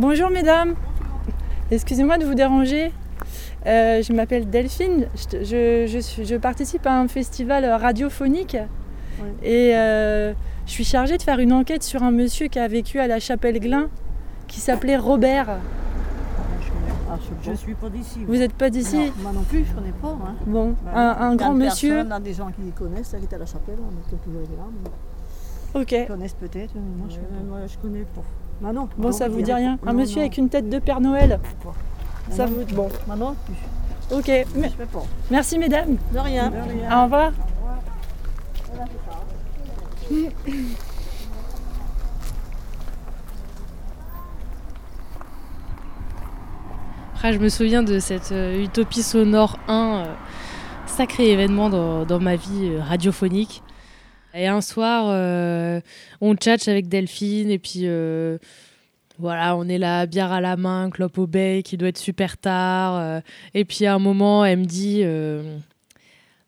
Bonjour mesdames. Excusez-moi de vous déranger. Euh, je m'appelle Delphine. Je, je, participe à un festival radiophonique et euh, je suis chargée de faire une enquête sur un monsieur qui a vécu à la Chapelle Glin qui s'appelait Robert. Ah, je, ne suis pas d'ici. Vous n'êtes pas d'ici Moi non plus, je connais pas. Hein. Bon, ben, un, grand monsieur. Il y a des gens qui les connaissent, qui est à la chapelle, on est toujours là. Ok. Ils connaissent peut-être, mais moi, je, ne connais pas. Bah bon, ça vous dit rien Un monsieur avec une tête de Père Noël Ça vous Bon. Maintenant, Ok. Merci mesdames. De rien. Au revoir. je me souviens de cette euh, Utopie Sonore 1, euh, sacré événement dans, ma vie euh, radiophonique. Et un soir, on tchatche avec Delphine et puis voilà, on est là, bière à la main, clope au bec, qui doit être super tard. et puis à un moment, elle me dit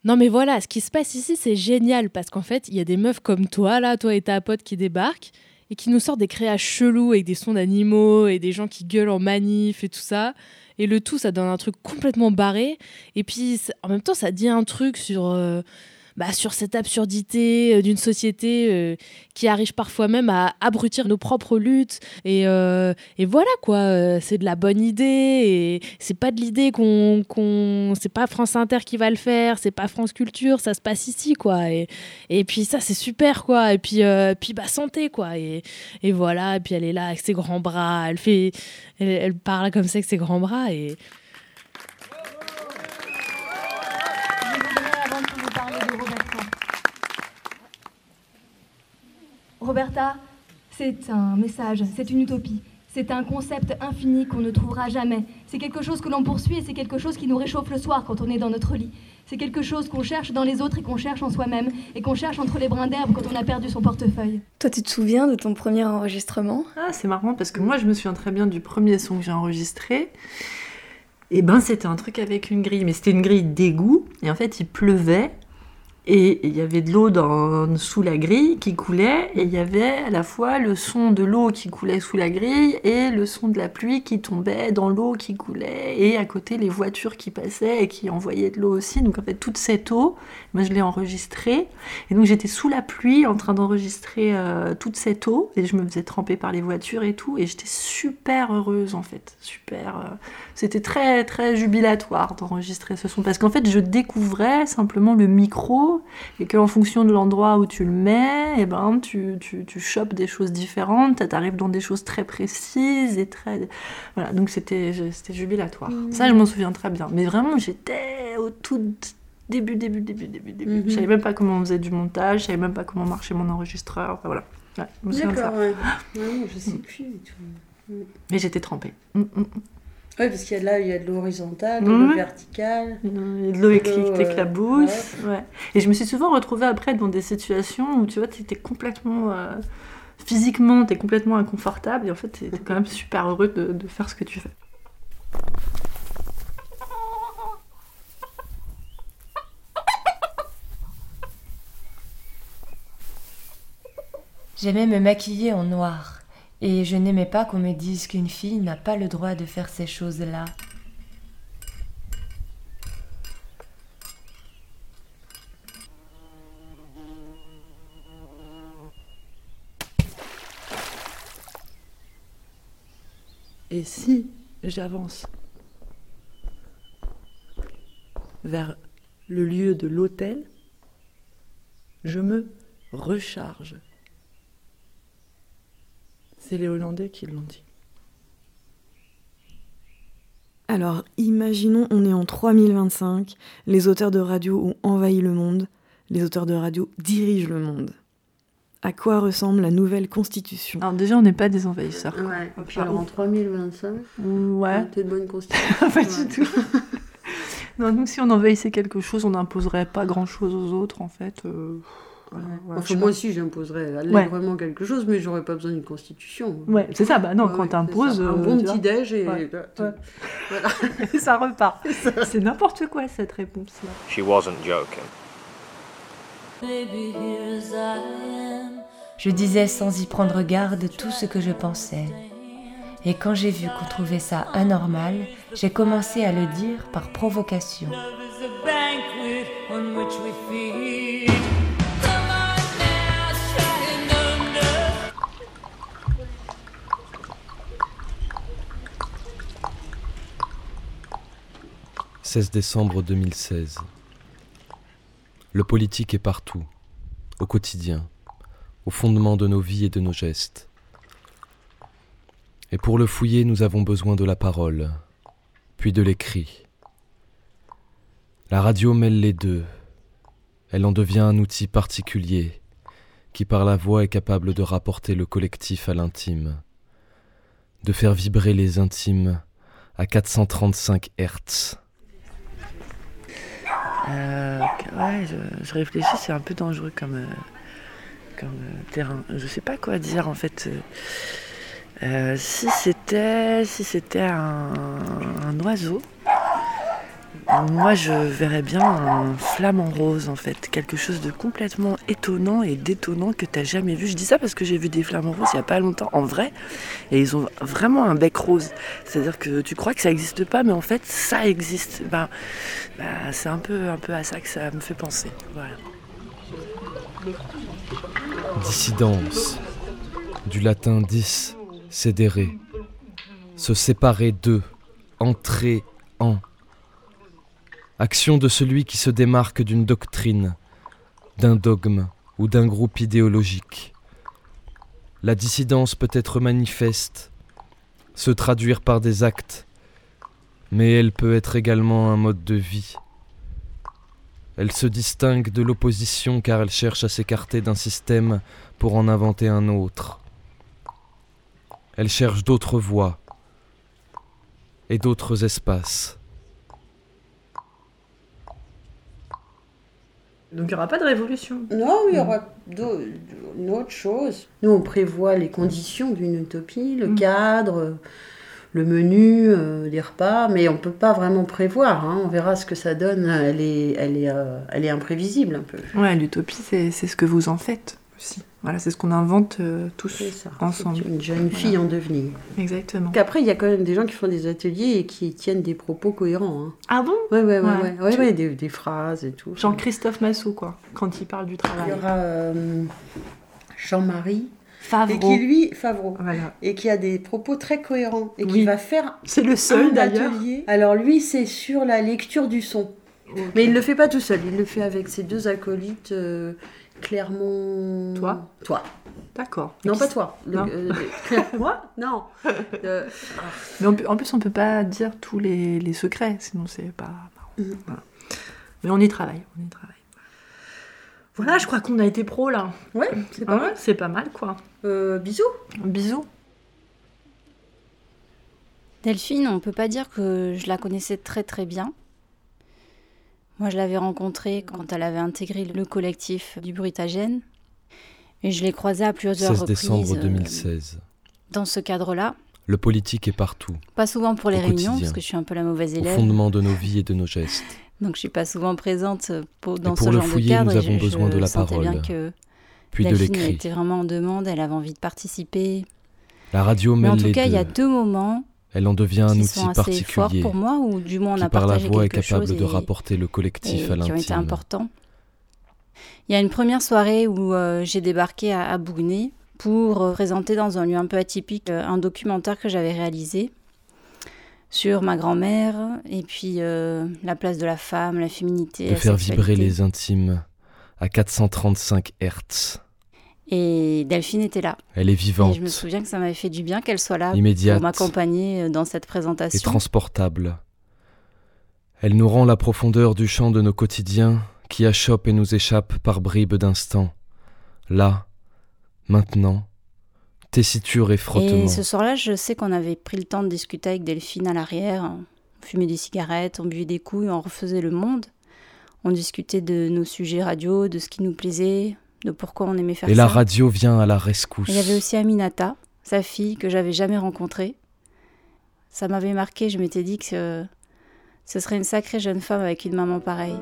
Non, mais voilà, ce qui se passe ici, c'est génial parce qu'en fait, il y a des meufs comme toi, là, toi et ta pote qui débarquent et qui nous sortent des créas chelous avec des sons d'animaux et des gens qui gueulent en manif et tout ça. Et le tout, ça donne un truc complètement barré. Et puis, en même temps, ça dit un truc sur, euh, bah, sur cette absurdité euh, d'une société euh, qui arrive parfois même à abrutir nos propres luttes. Et, et voilà, quoi. c'est de la bonne idée. Et c'est pas de l'idée qu'on. qu'on c'est pas France Inter qui va le faire. C'est pas France Culture. Ça se passe ici, quoi. Et, et puis, ça, c'est super, quoi. Et puis, puis bah, santé, quoi. Et, et voilà. Et puis, elle est là avec ses grands bras. Elle fait elle, parle comme ça avec ses grands bras et. Roberta, c'est un message, c'est une utopie. C'est un concept infini qu'on ne trouvera jamais. C'est quelque chose que l'on poursuit et c'est quelque chose qui nous réchauffe le soir quand on est dans notre lit. C'est quelque chose qu'on cherche dans les autres et qu'on cherche en soi-même et qu'on cherche entre les brins d'herbe quand on a perdu son portefeuille. Toi, tu te souviens de ton premier enregistrement? Ah, c'est marrant parce que moi, je me souviens très bien du premier son que j'ai enregistré. Et ben, c'était un truc avec une grille, mais c'était une grille d'égout. Et en fait, il pleuvait. Et il y avait de l'eau sous la grille qui coulait, et il y avait à la fois le son de l'eau qui coulait sous la grille et le son de la pluie qui tombait dans l'eau qui coulait, et à côté les voitures qui passaient et qui envoyaient de l'eau aussi. Donc en fait, toute cette eau, moi je l'ai enregistrée, et donc j'étais sous la pluie en train d'enregistrer euh, toute cette eau, et je me faisais tremper par les voitures et tout, et j'étais super heureuse en fait, super. Euh, c'était très très jubilatoire d'enregistrer ce son, parce qu'en fait je découvrais simplement le micro et qu'en fonction de l'endroit où tu le mets, et eh ben, tu, tu, tu chopes des choses différentes, tu arrives dans des choses très précises et très. Voilà, donc c'était jubilatoire. Mmh. Ça, je m'en souviens très bien. Mais vraiment, j'étais au tout début, début, début, début, début. Mmh. Je savais même pas comment on faisait du montage, je savais même pas comment marchait mon enregistreur. Enfin, voilà. D'accord, ouais. Non, je sais plus du tout. Mais j'étais trempée. Mmh, oui, parce qu'il y a là, il y a de l'eau horizontale, de l'eau verticale. Il y a de l'eau qui t'éclabousse. Ouais. Et je me suis souvent retrouvée après dans des situations où tu vois, tu étais complètement. Euh, physiquement, tu es complètement inconfortable et en fait, tu es quand même super heureux de, de faire ce que tu fais. J'aimais me maquiller en noir. Et je n'aimais pas qu'on me dise qu'une fille n'a pas le droit de faire ces choses-là. Et si j'avance vers le lieu de l'hôtel, je me recharge. C'est les Hollandais qui l'ont dit. Alors, imaginons, on est en 3025, les auteurs de radio ont envahi le monde, les auteurs de radio dirigent le monde. À quoi ressemble la nouvelle constitution? Alors déjà, on n'est pas des envahisseurs. Ouais. Et puis alors en 3025, ouais. c'est une bonne constitution. pas du tout. non, donc si on envahissait quelque chose, on n'imposerait pas grand-chose aux autres, en fait. Euh, moi aussi, j'imposerais allègrement quelque chose, mais j'aurais pas besoin d'une constitution. Ouais, c'est ça. Bah non, quand t'imposes. Un bon petit déj et. Voilà. ça repart. C'est n'importe quoi cette réponse-là. She wasn't joking. Je disais sans y prendre garde tout ce que je pensais. Et quand j'ai vu qu'on trouvait ça anormal, j'ai commencé à le dire par provocation. 16 décembre 2016. Le politique est partout, au quotidien, au fondement de nos vies et de nos gestes. Et pour le fouiller, nous avons besoin de la parole, puis de l'écrit. La radio mêle les deux. Elle en devient un outil particulier qui par la voix est capable de rapporter le collectif à l'intime, de faire vibrer les intimes à 435 Hertz. Euh, ouais, je, réfléchis, c'est un peu dangereux comme, euh, comme euh, terrain. Je sais pas quoi dire en fait. si c'était si c'était un, oiseau, moi je verrais bien un flamant rose en fait, quelque chose de complètement étonnant et détonnant que tu n'as jamais vu. Je dis ça parce que j'ai vu des flamants roses il n'y a pas longtemps en vrai et ils ont vraiment un bec rose. C'est-à-dire que tu crois que ça n'existe pas mais en fait ça existe. Ben, ben, c'est un peu, un peu à ça que ça me fait penser. Dissidence, du latin dis, cédérer, se séparer d'eux, entrer en action de celui qui se démarque d'une doctrine, d'un dogme ou d'un groupe idéologique. La dissidence peut être manifeste, se traduire par des actes, mais elle peut être également un mode de vie. Elle se distingue de l'opposition car elle cherche à s'écarter d'un système pour en inventer un autre. Elle cherche d'autres voies et d'autres espaces. Donc il n'y aura pas de révolution. Non, il y aura une autre chose. Nous, on prévoit les conditions d'une utopie, le mm. cadre, le menu, euh, les repas, mais on ne peut pas vraiment prévoir. Hein. On verra ce que ça donne. Elle est, elle est, euh, elle est imprévisible un peu. Ouais, l'utopie, c'est ce que vous en faites aussi. Voilà, c'est ce qu'on invente euh, tous ensemble. Une jeune fille en devenir. Exactement. Qu'après, il y a quand même des gens qui font des ateliers et qui tiennent des propos cohérents. Hein. Ah bon? Ouais. ouais, ouais, des, des, phrases et tout. Jean-Christophe Massot, quoi, quand il parle du travail. Il y aura euh, Jean-Marie. Favreau. Et qui lui, Favreau, voilà. et qui a des propos très cohérents et qui va faire. C'est le seul d'ailleurs. Alors lui, c'est sur la lecture du son. Mais il le fait pas tout seul, il le fait avec ses deux acolytes. Euh, Clermont. Toi Toi. D'accord. Non, pas toi. non. Euh, Moi? Non. Euh, Mais en, plus, on peut pas dire tous les, secrets, sinon c'est pas mm. Mais on y travaille, on y travaille. Voilà, je crois qu'on a été pro là. Ouais, c'est pas mal. C'est pas mal quoi. Euh, bisous. Bisous. Delphine, on peut pas dire que je la connaissais très très bien. Moi, je l'avais rencontrée quand elle avait intégré le collectif du Brutagène. Et je l'ai croisée à plusieurs 16 décembre 2016. Euh, dans ce cadre-là. Le politique est partout. Pas souvent pour les réunions, parce que je suis un peu la mauvaise élève. Au fondement de nos vies et de nos gestes. Donc je suis pas souvent présente pour, dans et pour ce le genre fouiller, de cadre. Nous avons besoin de la parole. bien que puis de l'écrit. était vraiment en demande, elle avait envie de participer. La radio Mais en tout cas, il y a deux moments elle en devient un outil particulier pour moi, ou du moins on qui a par la voix est capable de rapporter le collectif à l'intime. Qui ont été importants. Il y a une première soirée où euh, j'ai débarqué à, à pour euh, présenter dans un lieu un peu atypique euh, un documentaire que j'avais réalisé sur ma grand-mère et puis la place de la femme, la féminité. De faire vibrer les intimes à 435 Hertz. Et Delphine était là. Elle est vivante. Et je me souviens que ça m'avait fait du bien qu'elle soit là Immédiate pour m'accompagner euh, dans cette présentation. Et transportable. Elle nous rend la profondeur du champ de nos quotidiens qui achoppent et nous échappent par bribes d'instants. Là, maintenant, tessiture et frottement. Et ce soir-là, je sais qu'on avait pris le temps de discuter avec Delphine à l'arrière. On fumait des cigarettes, on buvait des couilles, on refaisait le monde. On discutait de nos sujets radio, de ce qui nous plaisait, de pourquoi on aimait faire ça. Et la radio vient à la rescousse. Il y avait aussi Aminata, sa fille, que j'avais jamais rencontrée. Ça m'avait marqué, je m'étais dit que ce serait une sacrée jeune femme avec une maman pareille.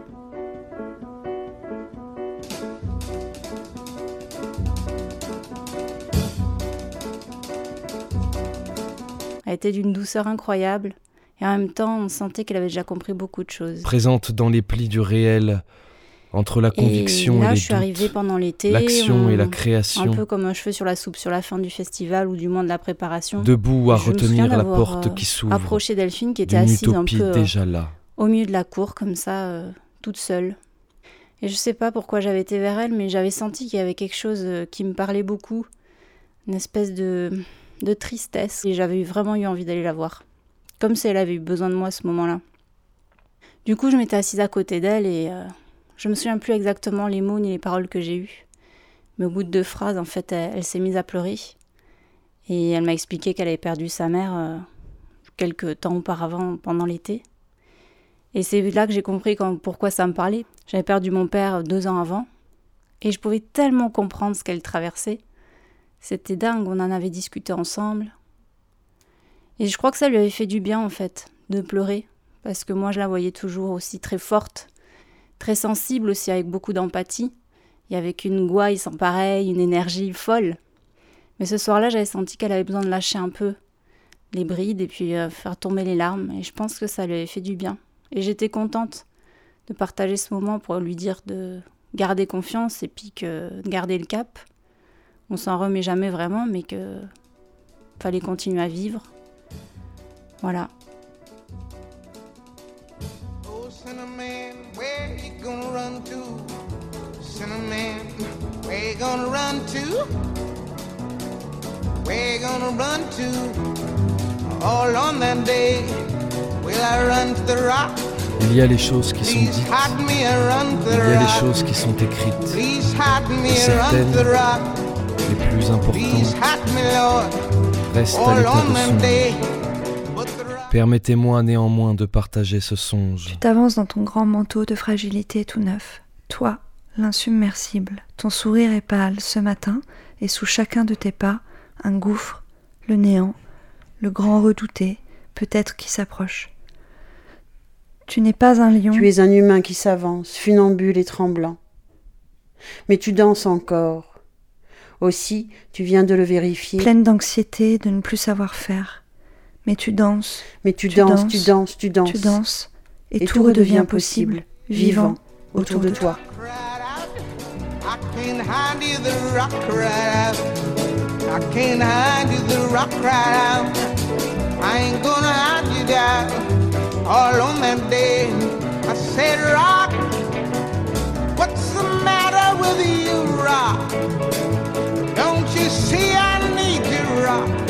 Elle était d'une douceur incroyable, et en même temps, on sentait qu'elle avait déjà compris beaucoup de choses. Présente dans les plis du réel, entre la conviction et, là, les je suis arrivée doutes, pendant l'été. l'action et la on- Un création, peu comme un cheveu sur la soupe sur la fin du festival ou du moins de la préparation. debout à Je retenir la porte euh, qui s'ouvre, Approché Delphine qui était assise un peu euh, déjà là. au milieu de la cour, comme ça, euh, toute seule. Et je sais pas pourquoi j'avais été vers elle, mais j'avais senti qu'il y avait quelque chose qui me parlait beaucoup, une espèce de, de tristesse, et j'avais vraiment eu envie d'aller la voir, comme si elle avait eu besoin de moi à ce moment-là. Du coup, je m'étais assise à côté d'elle et euh, je me souviens plus exactement les mots ni les paroles que j'ai eues. Mais au bout de deux phrases, en fait, elle, s'est mise à pleurer. Et elle m'a expliqué qu'elle avait perdu sa mère euh, quelques temps auparavant, pendant l'été. Et c'est là que j'ai compris pourquoi ça me parlait. J'avais perdu mon père deux ans avant. Et je pouvais tellement comprendre ce qu'elle traversait. C'était dingue, on en avait discuté ensemble. Et je crois que ça lui avait fait du bien, en fait, de pleurer. Parce que moi, je la voyais toujours aussi très forte, très sensible aussi, avec beaucoup d'empathie. Y avait qu'une gouaille sans pareil, une énergie folle. Mais ce soir-là, j'avais senti qu'elle avait besoin de lâcher un peu les brides et puis euh, faire tomber les larmes. Et je pense que ça lui avait fait du bien. Et j'étais contente de partager ce moment pour lui dire de garder confiance et puis que de garder le cap. On s'en remet jamais vraiment, mais que fallait continuer à vivre. Voilà. Gonna run to? Cinnamon, where you gonna run to? Where you gonna run to? All on that day, will I run to the rock? Il y a les choses qui sont dites, il y a les choses qui sont écrites, Et certaines, les plus importantes, restent à l'état de Permettez-moi néanmoins de partager ce songe. Tu t'avances dans ton grand manteau de fragilité tout neuf. Toi, l'insubmersible. Ton sourire est pâle ce matin, et sous chacun de tes pas, un gouffre, le néant, le grand redouté, peut-être qui s'approche. Tu n'es pas un lion. Tu es un humain qui s'avance, funambule et tremblant. Mais tu danses encore. Aussi, tu viens de le vérifier. pleine d'anxiété de ne plus savoir faire. Mais tu danses, Mais tu, tu danses, danses, tu danses, tu danses. tu danses, et, Et tout redevient possible, vivant autour de toi. I ain't gonna hide you down. All on that day, I said, Rock, what's the matter with you, Rock? Don't you see I need you, Rock?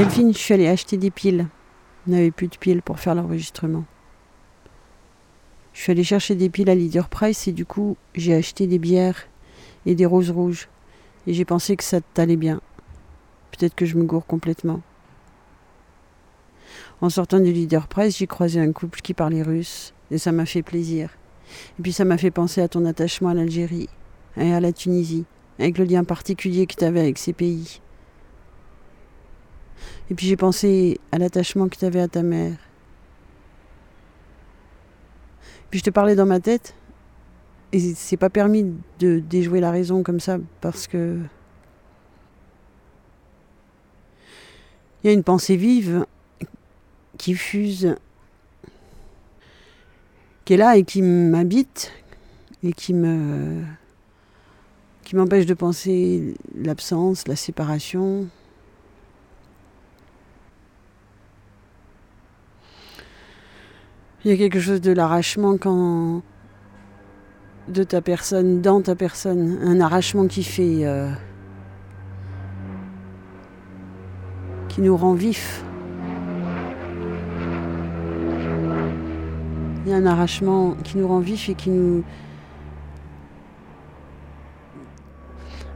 Delphine, je suis allée acheter des piles. On n'avait plus de piles pour faire l'enregistrement. Je suis allée chercher des piles à Leader Price et du coup, j'ai acheté des bières et des roses rouges. Et j'ai pensé que ça t'allait bien. Peut-être que je me gourre complètement. En sortant du Leader Price, j'ai croisé un couple qui parlait russe et ça m'a fait plaisir. Et puis ça m'a fait penser à ton attachement à l'Algérie et à la Tunisie, avec le lien particulier que tu avais avec ces pays. Et puis j'ai pensé à l'attachement que tu avais à ta mère. Puis je te parlais dans ma tête, et c'est pas permis de déjouer la raison comme ça, parce que. Il y a une pensée vive qui fuse, qui est là et qui m'habite, et qui me. qui m'empêche de penser l'absence, la séparation. Il y a quelque chose de l'arrachement quand de ta personne, dans ta personne, un arrachement qui fait euh, qui nous rend vifs. Il y a un arrachement qui nous rend vifs et qui nous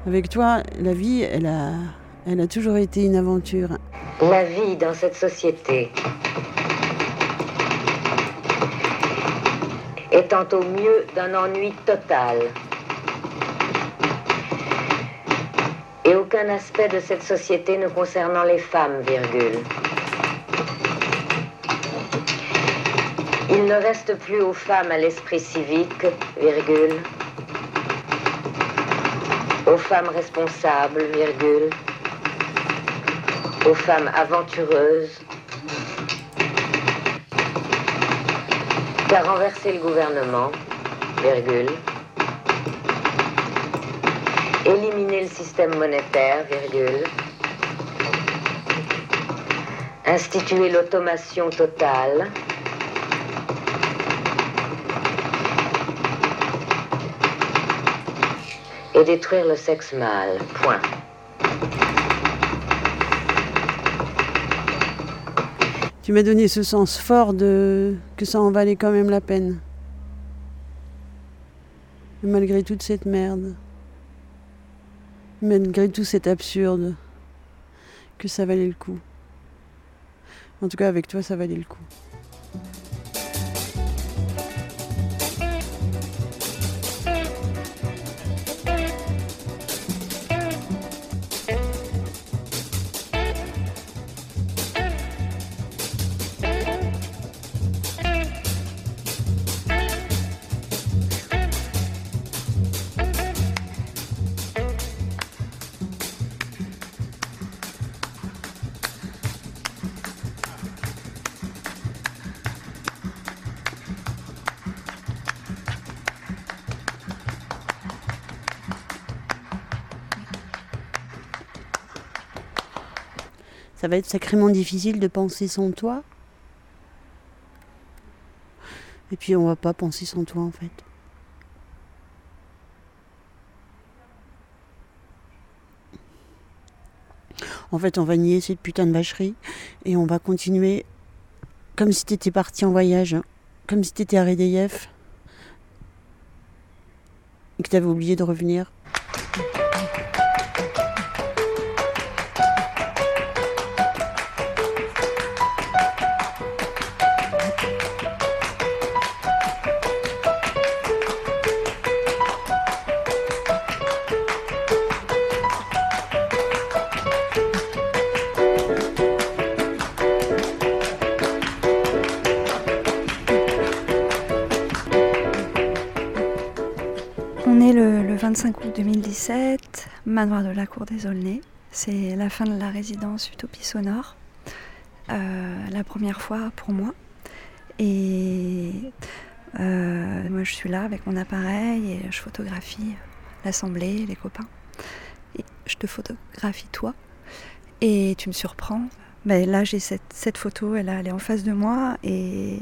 Avec toi, la vie, elle a, elle a toujours été une aventure. La vie dans cette société étant au mieux d'un ennui total. Et aucun aspect de cette société ne concernant les femmes, virgule. Il ne reste plus aux femmes à l'esprit civique, virgule. Aux femmes responsables, virgule. Aux femmes aventureuses, qu'à renverser le gouvernement, virgule, éliminer le système monétaire, virgule, instituer l'automation totale, et détruire le sexe mâle. Point. Tu m'as donné ce sens fort de que ça en valait quand même la peine. Malgré toute cette merde, malgré tout cet absurde, que ça valait le coup. En tout cas, avec toi, ça valait le coup. Ça va être sacrément difficile de penser sans toi. Et puis on va pas penser sans toi en fait. En fait, on va nier cette putain de vacherie et on va continuer comme si t'étais parti en voyage, hein. comme si t'étais à RDF et que t'avais oublié de revenir. 2007, Manoir de la Cour des Aulnay. C'est la fin de la résidence Utopie Sonore. Euh, la première fois pour moi. Et euh, moi, je suis là avec mon appareil et je photographie l'assemblée, les copains. Et je te photographie toi et tu me surprends. Ben, là, j'ai cette, photo, elle, est en face de moi et,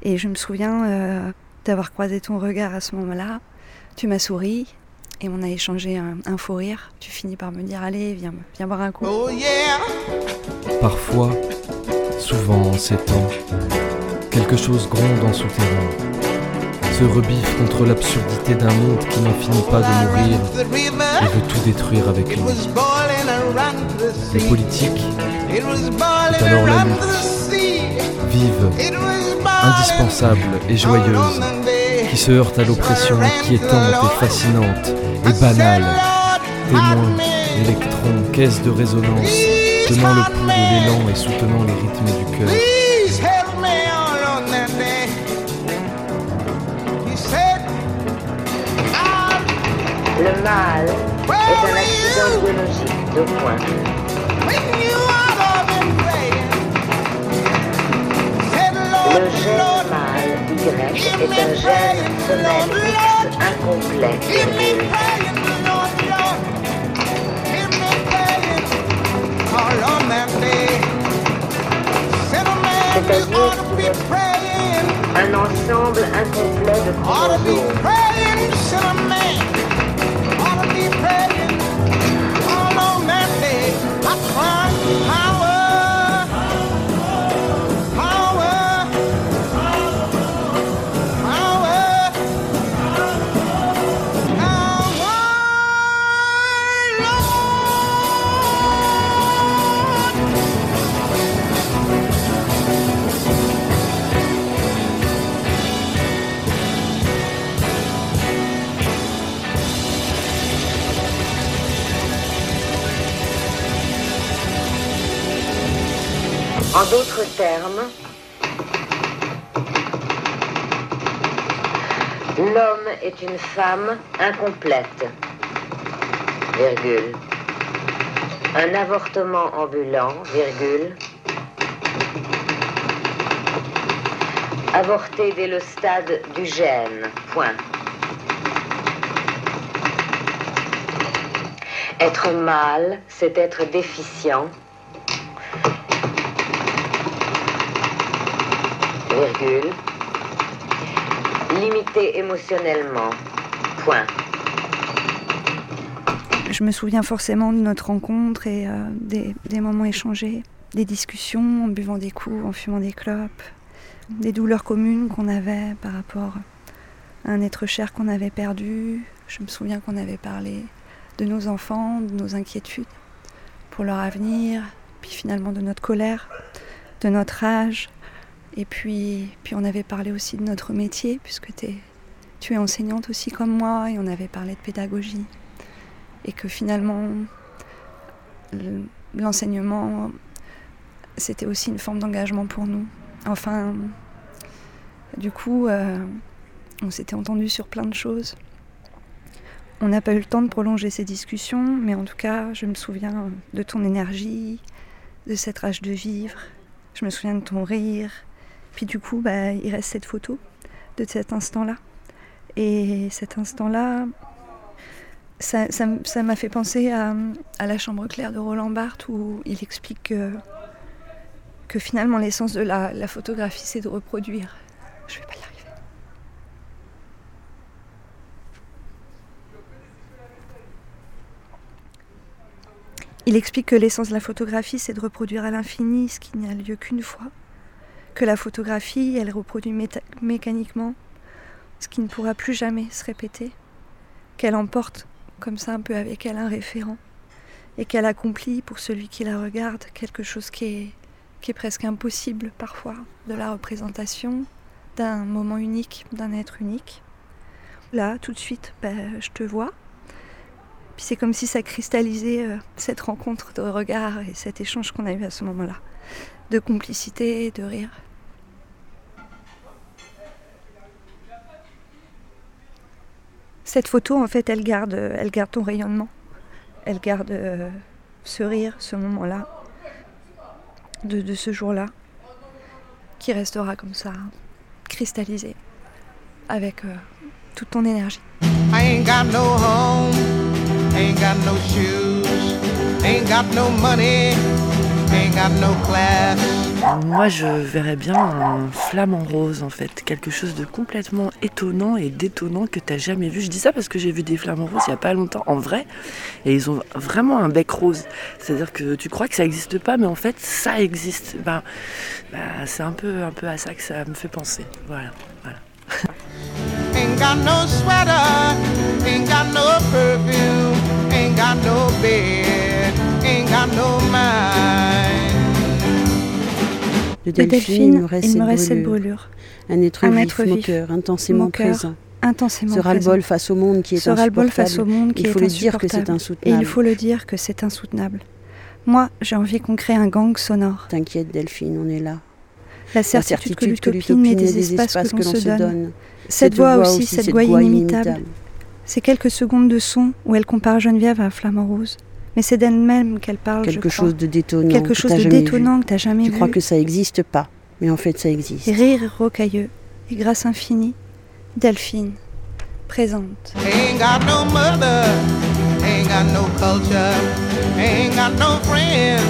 et je me souviens euh, d'avoir croisé ton regard à ce moment-là. Tu m'as souri et on a échangé un, un, faux rire. Tu finis par me dire Allez, viens, viens boire un coup. Oh yeah. Parfois, souvent en ces temps, quelque chose gronde en souterrain, se rebiffe contre l'absurdité d'un monde qui n'en finit pas de mourir. et veut tout détruire avec lui. Les politiques, c'est alors la lutte, vive, indispensable et joyeuse, qui se heurte à l'oppression inquiétante et fascinante et banale, témoin, électron, caisse de résonance, tenant le pouls de l'élan et soutenant les rythmes du cœur. Le mal est un accident biologique, deux points. Le gène mâle Y est un gène femelle X incomplet, virgule. C'est-à-dire Un ensemble incomplet de chromosomes. En d'autres termes, l'homme est une femme incomplète, virgule. Un avortement ambulant, virgule. Avorté dès le stade du gène, point. Être mâle, c'est être déficient, émotionnellement. Je me souviens forcément de notre rencontre et euh, des, des moments échangés, des discussions en buvant des coups, en fumant des clopes, des douleurs communes qu'on avait par rapport à un être cher qu'on avait perdu. Je me souviens qu'on avait parlé de nos enfants, de nos inquiétudes pour leur avenir, puis finalement de notre colère, de notre âge, et puis, puis on avait parlé aussi de notre métier, puisque tu es enseignante aussi comme moi, et on avait parlé de pédagogie. Et que finalement, l'enseignement, c'était aussi une forme d'engagement pour nous. Enfin, du coup, euh, on s'était entendu sur plein de choses. On n'a pas eu le temps de prolonger ces discussions, mais en tout cas, je me souviens de ton énergie, de cette rage de vivre. Je me souviens de ton rire, puis du coup, bah, il reste cette photo de cet instant-là. Et cet instant-là, ça, m'a fait penser à, la chambre claire de Roland Barthes où il explique que, finalement l'essence de la, la photographie c'est de reproduire. Je vais pas y arriver. Il explique que l'essence de la photographie c'est de reproduire à l'infini ce qui n'a lieu qu'une fois que la photographie, elle reproduit mécaniquement ce qui ne pourra plus jamais se répéter, qu'elle emporte comme ça un peu avec elle un référent, et qu'elle accomplit pour celui qui la regarde quelque chose qui est, presque impossible parfois, de la représentation d'un moment unique, d'un être unique. Là, tout de suite, ben, je te vois. C'est comme si ça cristallisait euh, cette rencontre de regard et cet échange qu'on a eu à ce moment-là de complicité, de rire. Cette photo, en fait, elle garde, elle garde ton rayonnement. Elle garde euh, ce rire, ce moment-là, de, de ce jour-là, qui restera comme ça, cristallisé, avec euh, toute ton énergie. I ain't got no home, ain't got no shoes, ain't got no money. Moi, je verrais bien un flamant rose, en fait. Quelque chose de complètement étonnant et détonnant que tu n'as jamais vu. Je dis ça parce que j'ai vu des flamants roses il n'y a pas longtemps, en vrai. Et ils ont vraiment un bec rose. C'est-à-dire que tu crois que ça n'existe pas, mais en fait, ça existe. Ben, ben, c'est un peu, un peu à ça que ça me fait penser. Voilà. voilà. ain't got no sweater, ain't got no perfume, ain't got no bed, ain't got no mind. De Delphine, il me reste, cette, brûlure. Un être, un vif, moqueur, intensément présent. Intensément ce ras-le-bol face au monde qui est ce insupportable. face au monde qui il faut le dire que c'est insoutenable. Et il faut le dire que c'est insoutenable. Moi, j'ai envie qu'on crée un gang sonore. T'inquiète, Delphine, on est là. La certitude, que l'utopie n'est des espaces que l'on se donne. Cette voix aussi, cette voix inimitable. C'est quelques secondes de son où elle compare Geneviève à Flamand Rose. Mais c'est d'elle-même qu'elle parle. Quelque chose de détonnant. Quelque chose de détonnant que tu n'as jamais vu. Tu crois que ça n'existe pas, mais en fait ça existe. rire rocailleux et grâce infinie, Delphine, présente. Ain't got no mother, ain't got no culture, ain't got no friends,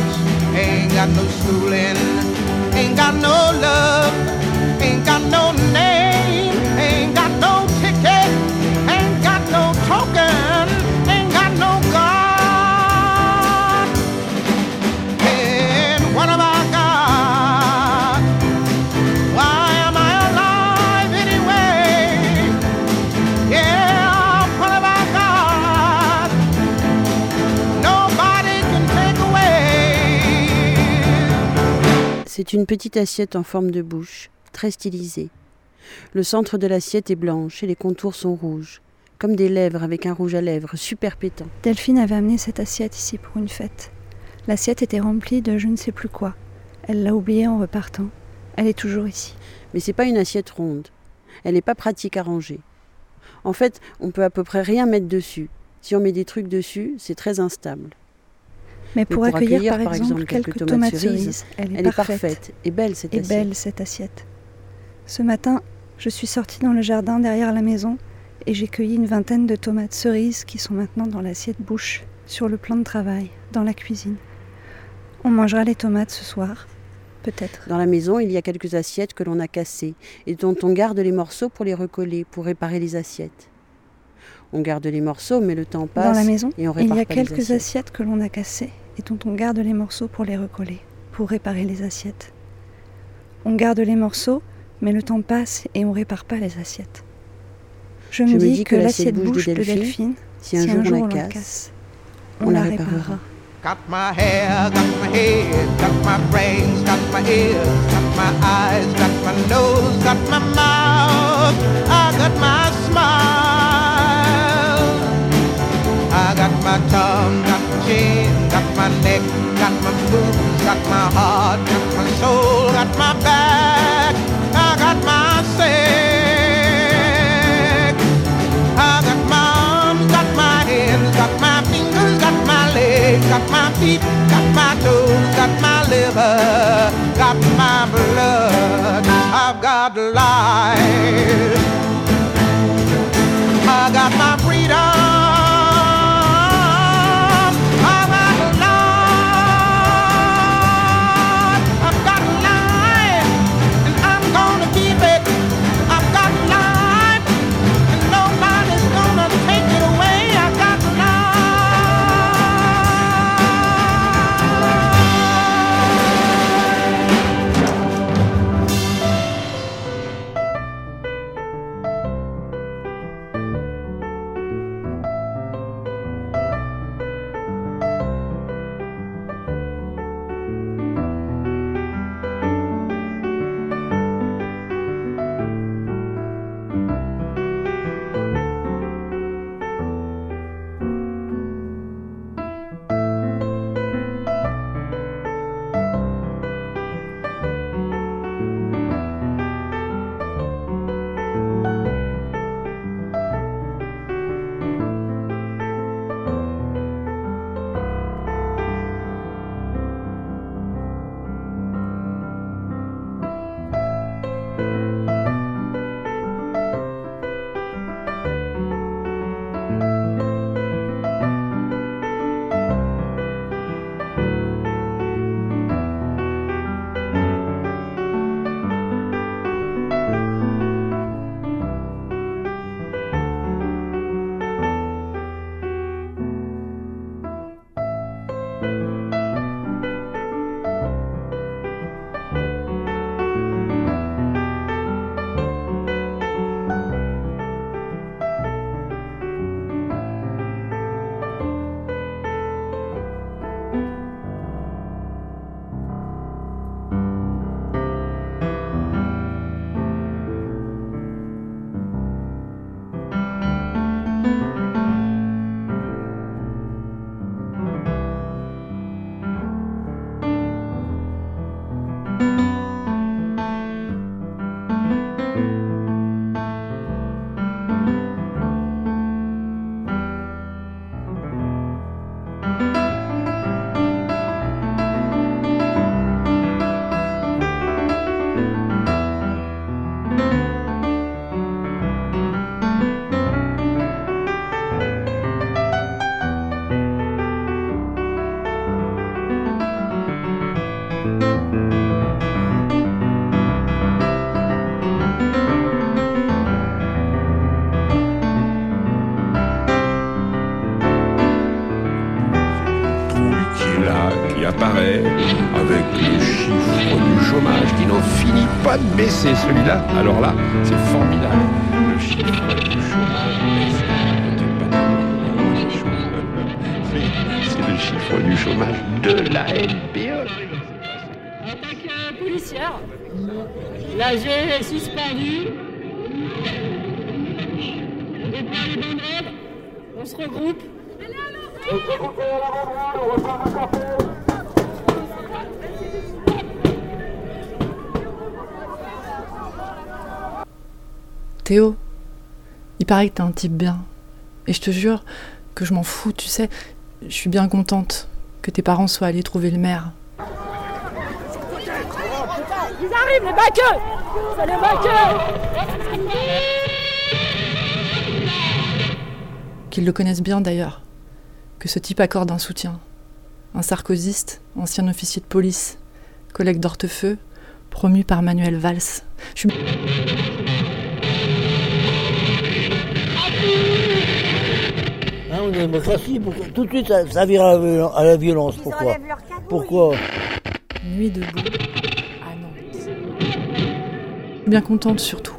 ain't got no schooling, ain't got no love, C'est une petite assiette en forme de bouche, très stylisée. Le centre de l'assiette est blanche et les contours sont rouges, comme des lèvres avec un rouge à lèvres super pétant. Delphine avait amené cette assiette ici pour une fête. L'assiette était remplie de je ne sais plus quoi. Elle l'a oubliée en repartant. Elle est toujours ici. Mais c'est pas une assiette ronde. Elle n'est pas pratique à ranger. En fait, on peut à peu près rien mettre dessus. Si on met des trucs dessus, c'est très instable. Mais pour, accueillir, par, exemple, quelques, tomates, cerises, elle est elle est parfaite. parfaite et belle cette Et assiette. belle cette assiette. Ce matin, je suis sortie dans le jardin derrière la maison et j'ai cueilli une vingtaine de tomates cerises qui sont maintenant dans l'assiette bouche, sur le plan de travail, dans la cuisine. On mangera les tomates ce soir, peut-être. Dans la maison, il y a quelques assiettes que l'on a cassées et dont on garde les morceaux pour les recoller, pour réparer les assiettes. On garde les morceaux, mais le temps passe Dans la maison, et on il y a quelques assiettes. assiettes que l'on a cassées et dont on garde les morceaux pour les recoller, pour réparer les assiettes. On garde les morceaux, mais le temps passe et on répare pas les assiettes. Je, me dis, que, l'assiette bouche de Delphine, si un jour on la casse, on la réparera. Got my hair, got my head, got my brains, got my ears, got my eyes, got my nose, got my mouth, I got my smile. I got my tongue, got my chin, got my neck, got my boobs, got my heart, got my soul, got my back, I got my sex. I got my arms, got my hands, got my fingers, got my legs, got my feet, got my toes, got my liver, got my blood. I've got life. Baisser. Celui-là, alors là, c'est formidable. Le chiffre du chômage C'est le chiffre du chômage de la E. LPE. Attaque euh, policière. L'AG est suspendu. On déploie les banderoles. On se Théo, il paraît que t'es un type bien. Et je te jure que je m'en fous, tu sais. Je suis bien contente que tes parents soient allés trouver le maire. Ils arrivent, les baqueux C'est les baqueux Qu'ils le connaissent bien d'ailleurs. Que ce type accorde un soutien. Un sarkoziste, ancien officier de police, collègue d'Hortefeux, promu par Manuel Valls. Je suis... Tout de suite ça, ça vire à la, viol- à la violence. Pourquoi Pourquoi Nuit debout à Nantes. Je suis bien contente surtout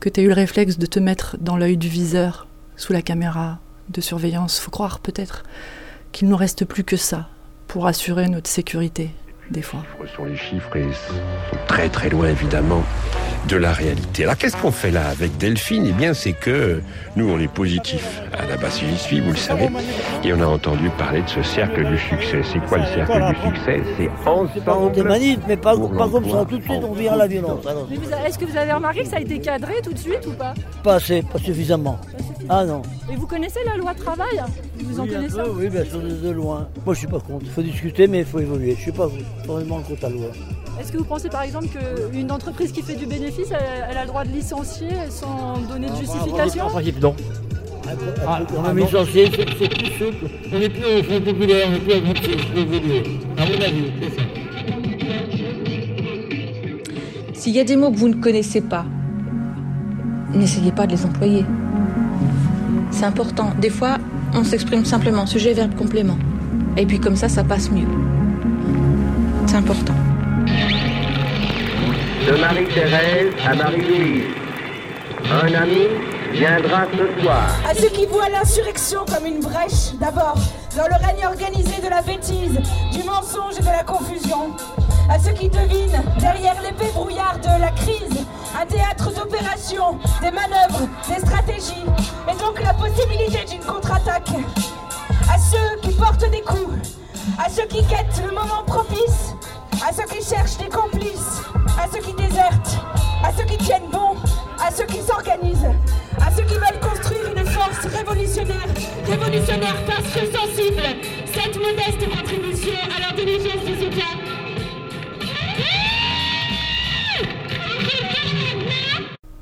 que tu aies eu le réflexe de te mettre dans l'œil du viseur, sous la caméra de surveillance. Faut croire peut-être qu'il nous reste plus que ça pour assurer notre sécurité, des fois. Sont les chiffres et sont très très loin évidemment de la réalité. Alors qu'est-ce qu'on fait là avec Delphine? Eh bien c'est que nous on est positif à la base j'y suis, vous le savez, et on a entendu parler de ce cercle du succès. C'est quoi le cercle du succès? C'est ensemble. Des manifs, mais pas, comme ça. Tout de suite, on vire à la violence. Est-ce que vous avez remarqué que ça a été cadré tout de suite ou pas? Pas assez, pas suffisamment. Ah non. Et vous connaissez la loi travail? Vous en Oui, connaissez peu, oui, bien sûr, de, de loin. Moi, je suis pas contre. Il faut discuter, mais il faut évoluer. Je suis pas vraiment contre la loi. Est-ce que vous pensez par exemple qu'une entreprise qui fait du bénéfice, elle, elle a le droit de licencier sans donner de justification non. On a mis licencié, c'est c'est plus souple. On n'est plus au Front populaire, on n'est plus à groupe, évoluer. À mon avis, c'est ça. S'il y a des mots que vous ne connaissez pas, n'essayez pas de les employer. C'est important. Des fois, on s'exprime simplement, sujet, verbe, complément. Et puis comme ça, ça passe mieux. C'est important. De Marie-Thérèse à Marie-Louise. Un ami viendra ce soir. À ceux qui voient l'insurrection comme une brèche, d'abord, dans le règne organisé de la bêtise, du mensonge et de la confusion. À ceux qui devinent, derrière l'épée brouillard de la crise, un théâtre d'opérations, des manœuvres, des stratégies, et donc la possibilité d'une contre-attaque. À ceux qui portent des coups, à ceux qui guettent le moment propice, à ceux qui cherchent des complices, à ceux qui désertent, à ceux qui tiennent bon, à ceux qui s'organisent, à ceux qui veulent construire une force révolutionnaire, révolutionnaire parce que sensible, cette modeste contribution à l'intelligence des États.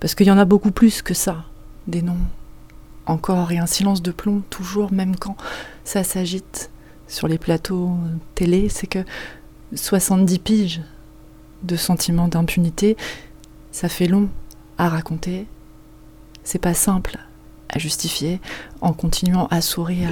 Parce qu'il y en a beaucoup plus que ça, des noms. Encore et un silence de plomb, toujours, même quand ça s'agite sur les plateaux télé, c'est que 70 piges de sentiments d'impunité, ça fait long à raconter. C'est pas simple à justifier en continuant à sourire.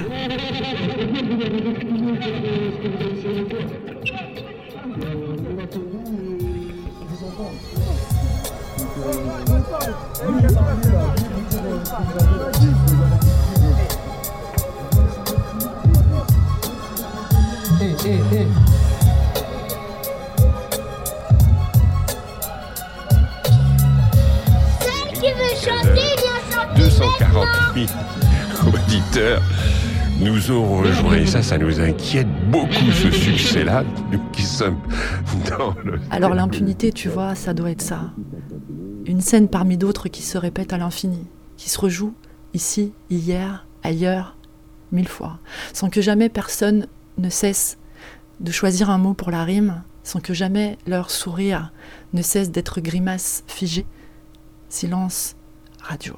Celle 240 000 auditeurs nous ont rejoints. Ça, ça nous inquiète beaucoup, ce succès-là, qui sommes dans. Alors l'impunité, tu vois, ça doit être ça. Une scène parmi d'autres qui se répète à l'infini, qui se rejoue ici, hier, ailleurs, mille fois, sans que jamais personne ne cesse de choisir un mot pour la rime, sans que jamais leur sourire ne cesse d'être grimace figée. Silence radio.